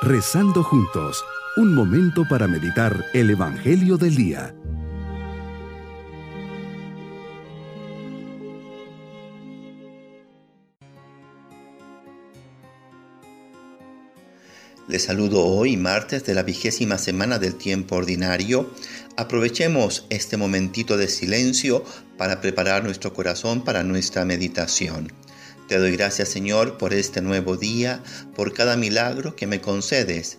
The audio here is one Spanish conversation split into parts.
Rezando juntos, un momento para meditar el Evangelio del Día. Les saludo hoy, martes de la vigésima semana del tiempo ordinario. Aprovechemos este momentito de silencio para preparar nuestro corazón para nuestra meditación. Te doy gracias Señor por este nuevo día, por cada milagro que me concedes.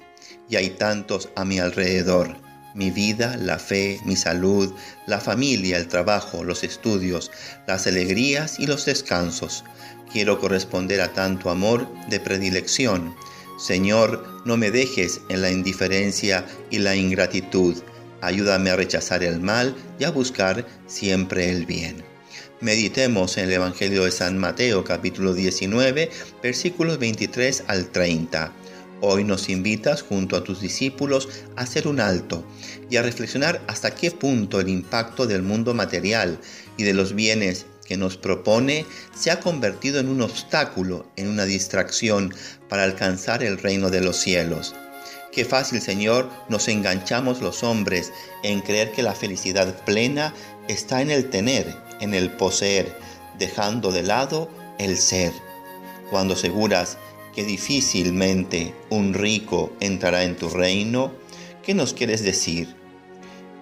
Y hay tantos a mi alrededor. Mi vida, la fe, mi salud, la familia, el trabajo, los estudios, las alegrías y los descansos. Quiero corresponder a tanto amor de predilección. Señor, no me dejes en la indiferencia y la ingratitud. Ayúdame a rechazar el mal y a buscar siempre el bien. Meditemos en el Evangelio de San Mateo capítulo 19 versículos 23 al 30. Hoy nos invitas junto a tus discípulos a hacer un alto y a reflexionar hasta qué punto el impacto del mundo material y de los bienes que nos propone se ha convertido en un obstáculo, en una distracción para alcanzar el reino de los cielos. Qué fácil, Señor, nos enganchamos los hombres en creer que la felicidad plena está en el tener en el poseer, dejando de lado el ser. Cuando aseguras que difícilmente un rico entrará en tu reino, ¿qué nos quieres decir?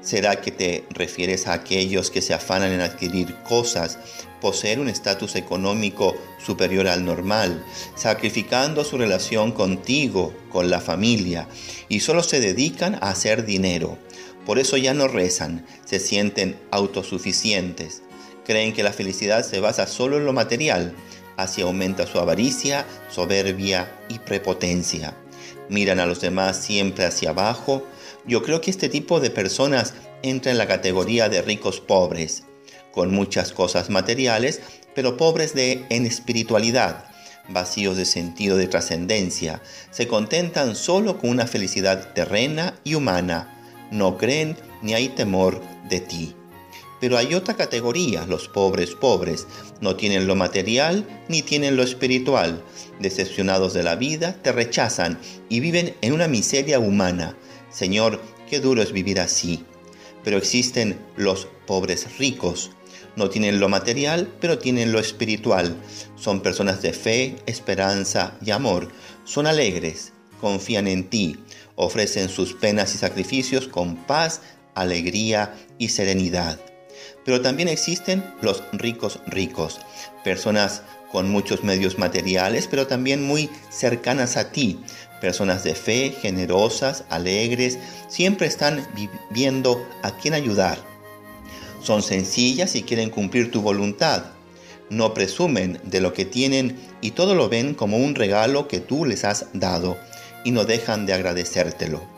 ¿Será que te refieres a aquellos que se afanan en adquirir cosas, poseer un estatus económico superior al normal, sacrificando su relación contigo, con la familia, y solo se dedican a hacer dinero? Por eso ya no rezan, se sienten autosuficientes, creen que la felicidad se basa solo en lo material, así aumenta su avaricia, soberbia y prepotencia. Miran a los demás siempre hacia abajo. Yo creo que este tipo de personas entra en la categoría de ricos pobres, con muchas cosas materiales, pero pobres de en espiritualidad, vacíos de sentido de trascendencia, se contentan solo con una felicidad terrena y humana, no creen ni hay temor de ti. Pero hay otra categoría, los pobres pobres. No tienen lo material ni tienen lo espiritual. Decepcionados de la vida, te rechazan y viven en una miseria humana. Señor, qué duro es vivir así. Pero existen los pobres ricos. No tienen lo material, pero tienen lo espiritual. Son personas de fe, esperanza y amor. Son alegres, confían en ti, ofrecen sus penas y sacrificios con paz, alegría y serenidad. Pero también existen los ricos ricos, personas con muchos medios materiales, pero también muy cercanas a ti, personas de fe, generosas, alegres, siempre están viendo a quién ayudar. Son sencillas y quieren cumplir tu voluntad. No presumen de lo que tienen y todo lo ven como un regalo que tú les has dado y no dejan de agradecértelo.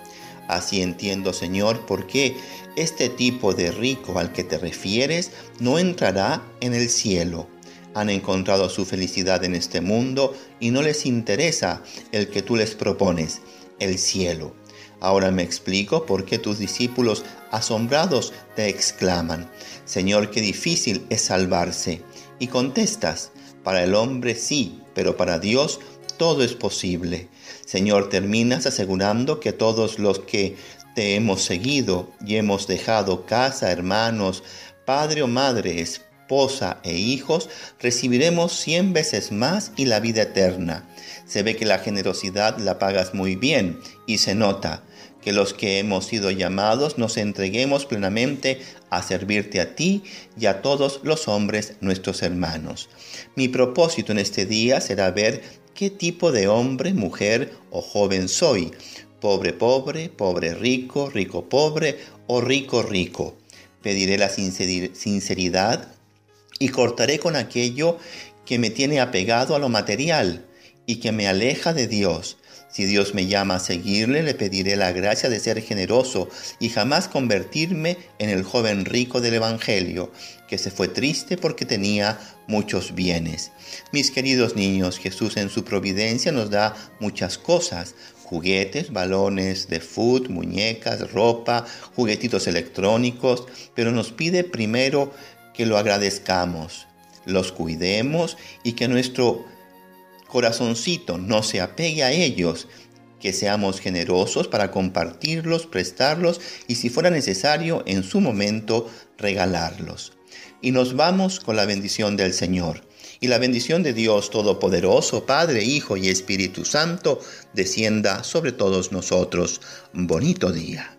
Así entiendo, Señor, por qué este tipo de rico al que te refieres no entrará en el cielo. Han encontrado su felicidad en este mundo y no les interesa el que tú les propones, el cielo. Ahora me explico por qué tus discípulos asombrados te exclaman, Señor, qué difícil es salvarse. Y contestas, para el hombre sí, pero para Dios todo es posible. Señor, terminas asegurando que todos los que te hemos seguido y hemos dejado casa, hermanos, padre o madre, esposa e hijos, recibiremos cien veces más y la vida eterna. Se ve que la generosidad la pagas muy bien y se nota que los que hemos sido llamados nos entreguemos plenamente a servirte a ti y a todos los hombres nuestros hermanos. Mi propósito en este día será ver qué tipo de hombre, mujer o joven soy. Pobre, pobre, pobre, rico, rico, pobre o rico, rico. Pediré la sinceridad y cortaré con aquello que me tiene apegado a lo material y que me aleja de Dios si Dios me llama a seguirle, le pediré la gracia de ser generoso y jamás convertirme en el joven rico del Evangelio, que se fue triste porque tenía muchos bienes. Mis queridos niños, Jesús en su providencia nos da muchas cosas, juguetes, balones de fútbol, muñecas, ropa, juguetitos electrónicos, pero nos pide primero que lo agradezcamos, los cuidemos y que nuestro corazoncito no se apegue a ellos que seamos generosos para compartirlos, prestarlos y si fuera necesario en su momento regalarlos. Y nos vamos con la bendición del Señor. Y la bendición de Dios Todopoderoso, Padre, Hijo y Espíritu Santo, descienda sobre todos nosotros. Bonito día.